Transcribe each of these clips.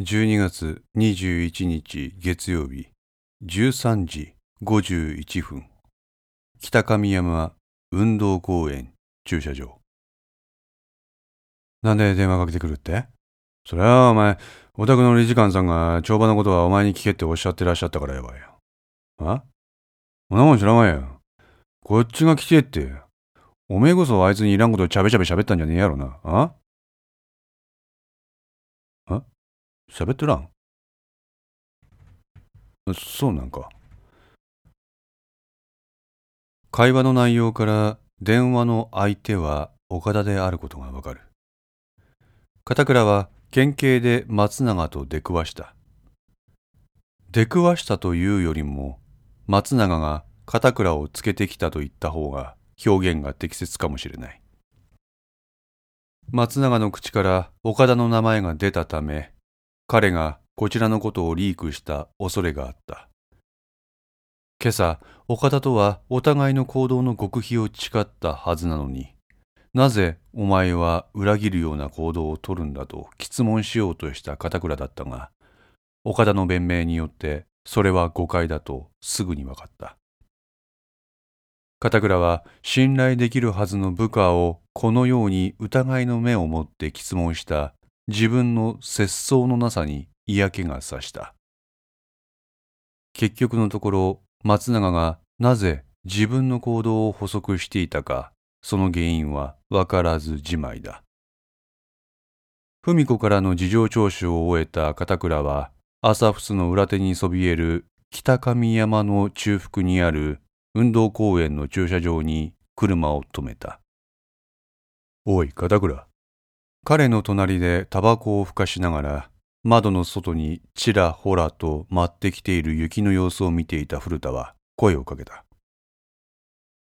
12月21日月曜日13時51分。北上山運動公園駐車場。なんで電話かけてくるって？それはお前お宅の理事官さんが帳場のことはお前に聞けっておっしゃってらっしゃったからやばいよ。あ？そんなもん知らないよ。こっちが来てって。おめえこそあいつにいらんことちゃべちゃべ喋ったんじゃねえやろな。あ？喋ってらんそうなんか。会話の内容から電話の相手は岡田であることがわかる。片倉は県警で松永と出くわした。出くわしたというよりも松永が片倉をつけてきたと言った方が表現が適切かもしれない。松永の口から岡田の名前が出たため彼がこちらのことをリークした恐れがあった。今朝、岡田とはお互いの行動の極秘を誓ったはずなのに、なぜお前は裏切るような行動をとるんだと質問しようとした片倉だったが、岡田の弁明によってそれは誤解だとすぐに分かった。片倉は信頼できるはずの部下をこのように疑いの目を持って質問した自分の節操のなさに嫌気がさした。結局のところ、松永がなぜ自分の行動を補足していたか、その原因はわからずじまいだ。文子からの事情聴取を終えた片倉は、朝仏の裏手にそびえる北上山の中腹にある運動公園の駐車場に車を止めた。おい、片倉。彼の隣でタバコをふかしながら窓の外にちらほらと舞ってきている雪の様子を見ていた古田は声をかけた。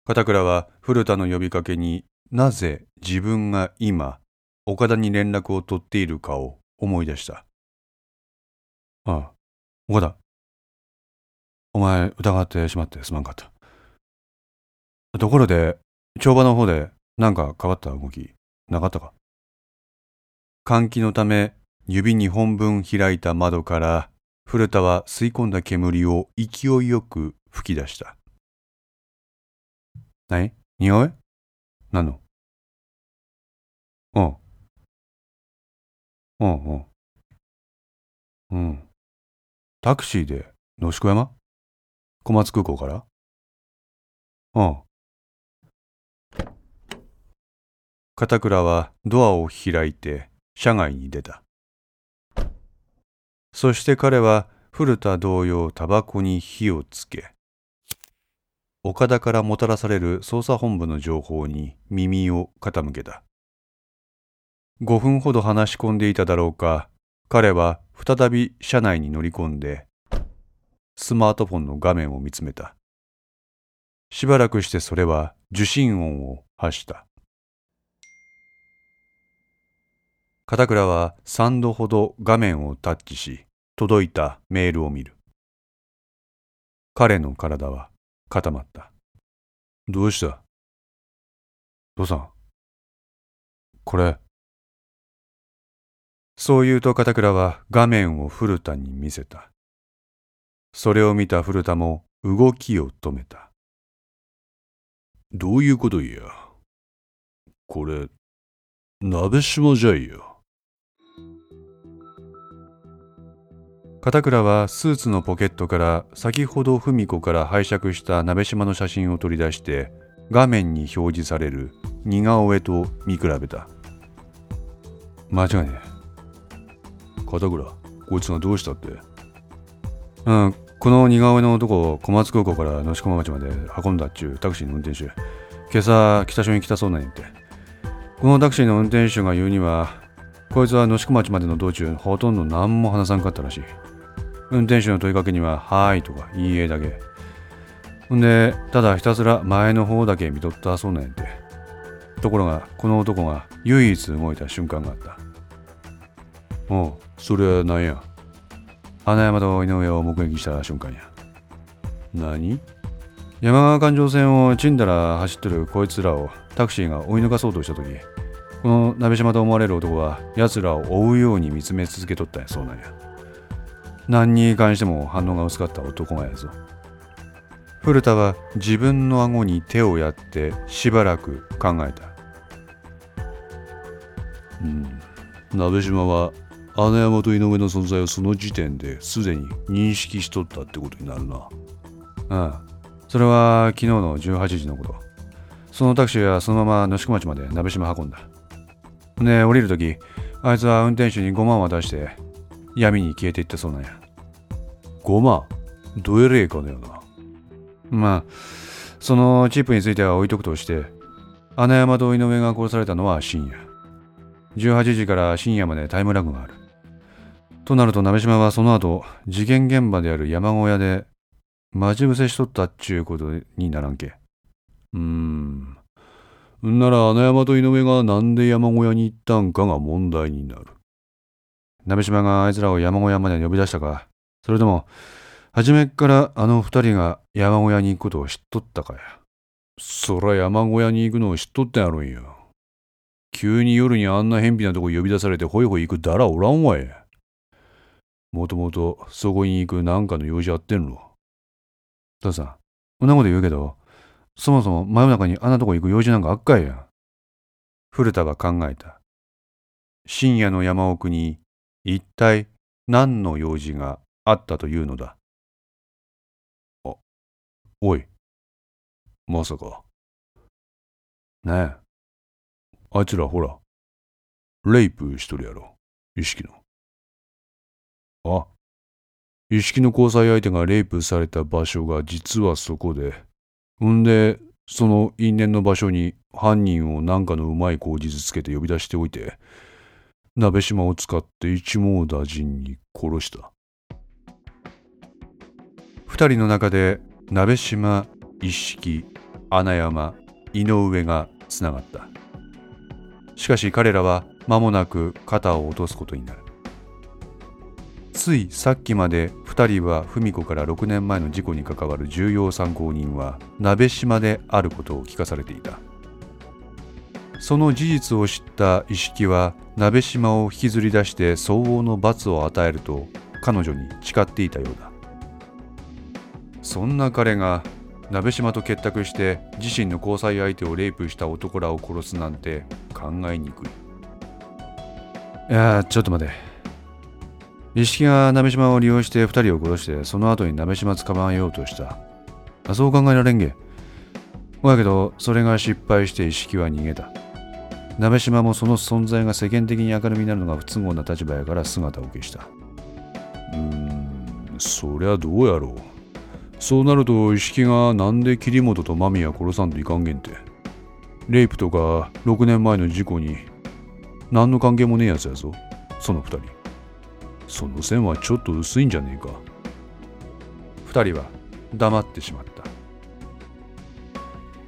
片倉は古田の呼びかけになぜ自分が今岡田に連絡を取っているかを思い出した。ああ、岡田。お前疑ってしまってすまんかった。ところで、帳場の方で何か変わった動きなかったか？換気のため指2本分開いた窓から古田は吸い込んだ煙を勢いよく吹き出した。何？匂い？何の？うん。うんうん。うん。タクシーで野宿山？小松空港から？うん。片倉はドアを開いて車外に出た。そして彼は古田同様タバコに火をつけ、岡田からもたらされる捜査本部の情報に耳を傾けた。5分ほど話し込んでいただろうか、彼は再び車内に乗り込んで、スマートフォンの画面を見つめた。しばらくしてそれは受信音を発した。片倉は3度ほど画面をタッチし、届いたメールを見る。彼の体は固まった。どうした？父さん。これ。そう言うと片倉は画面を古田に見せた。それを見た古田も動きを止めた。どういうこといや？これ、鍋島じゃいよ。片倉はスーツのポケットから先ほど文子から拝借した鍋島の写真を取り出して画面に表示される似顔絵と見比べた。間違いねえ。片倉こいつがどうしたって？うんこの似顔絵の男を小松空港から能島町まで運んだっちゅうタクシーの運転手。今朝北署に来たそうなんやって。このタクシーの運転手が言うにはこいつは能島町までの道中ほとんど何も話さんかったらしい。運転手の問いかけには、はいとか、いいえだけ。ほんで、ただひたすら前の方だけ見とったそうなんやて。ところが、この男が唯一動いた瞬間があった。おう、それは何や？花山と井上を目撃した瞬間や。何？山川環状線をちんだら走ってるこいつらをタクシーが追い抜かそうとした時この鍋島と思われる男は奴らを追うように見つめ続けとったんやそうなんや何に関しても反応が薄かった男がやぞ。古田は自分の顎に手をやってしばらく考えた。うん。鍋島は穴山と井上の存在をその時点ですでに認識しとったってことになるな。ああ。それは昨日の18時のこと。そのタクシーはそのまま野宿町まで鍋島運んだ。で降りるときあいつは運転手に5万渡して闇に消えていったそうなんや。5万どえれえかねよな。まあそのチップについては置いとくとして穴山と井上が殺されたのは深夜。18時から深夜までタイムラグがある。となると鍋島はその後事件現場である山小屋で待ち伏せしとったっちゅうことにならんけ。うーん。んなら穴山と井上がなんで山小屋に行ったんかが問題になる。鍋島があいつらを山小屋まで呼び出したか。それとも初めっからあの二人が山小屋に行くことを知っとったかや。そら山小屋に行くのを知っとったやろんや急に夜にあんな偏僻なとこ呼び出されてホイホイ行くだらおらんわいもともとそこに行くなんかの用事あってんろ。父さんこんなこと言うけどそもそも真夜中にあんなとこ行く用事なんかあっかいや。古田は考えた。深夜の山奥に一体何の用事があったというのだ？あおいまさか。ねえあいつらほらレイプしとるやろ意識の。あ意識の交際相手がレイプされた場所が実はそこでんでその因縁の場所に犯人を何かのうまい口実つけて呼び出しておいて鍋島を使って一網打尽に殺した。二人の中で鍋島一式穴山井上がつながった。しかし彼らは間もなく肩を落とすことになる。ついさっきまで2人は文子から6年前の事故に関わる重要参考人は鍋島であることを聞かされていた。その事実を知った意識は鍋島を引きずり出して相応の罰を与えると彼女に誓っていたようだ。そんな彼が鍋島と結託して自身の交際相手をレイプした男らを殺すなんて考えにくい。いやちょっと待て。一式が鍋島を利用して2人を殺してその後に鍋島捕まえようとした。あそう考えられんげ。ほやけどそれが失敗して一式は逃げた。鍋島もその存在が世間的に明るみになるのが不都合な立場やから姿を消した。うーんそりゃどうやろう。そうなると意識がなんで桐本と間宮殺さんといかんげんて。レイプとか6年前の事故に何の関係もねえやつやぞその2人。その線はちょっと薄いんじゃねえか。2人は黙ってしまった。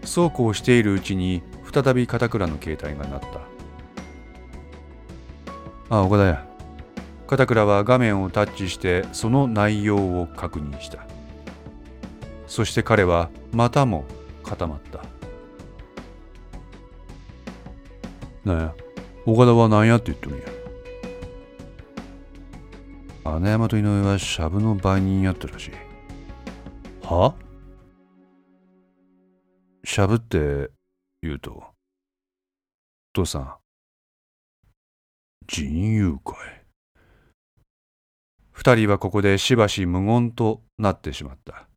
そうこうしているうちに再び片倉の携帯が鳴った。あ岡田や片倉は画面をタッチしてその内容を確認した。そして彼はまたも固まった。なんや岡田は何やって言っとるんや？穴山と井上はシャブの売人やったらしい。は？シャブって言うと父さん人友会二人はここでしばし無言となってしまった。